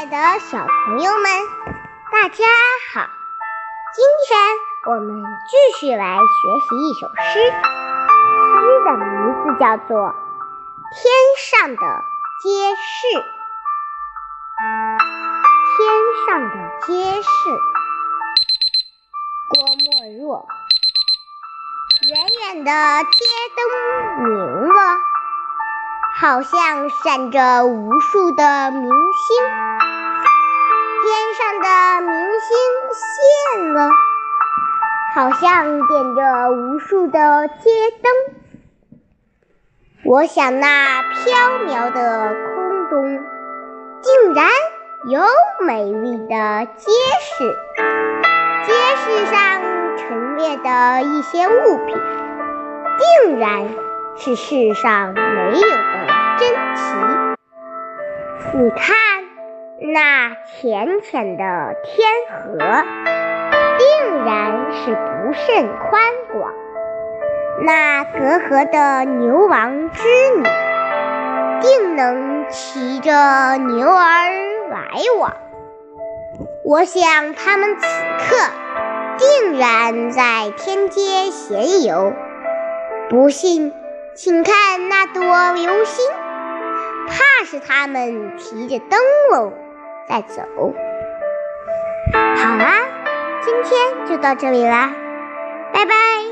爱的小朋友们，大家好！今天我们继续来学习一首诗，诗的名字叫做《天上的街市》。天上的街市，郭沫若。远远的街灯明了。好像闪着无数的明星，的明星现了，好像点着无数的街灯。我想那飘渺的空中，竟然有美丽的街市，街市上陈列的一些物品，竟然是世上没有的。珍奇，你看那浅浅的天河，定然是不甚宽广；那隔河的牛王织女，定能骑着牛儿来往。我想他们此刻定然在天街闲游。不信，请看那朵流星。怕是他们提着灯笼带走。好啦，今天就到这里啦，拜拜。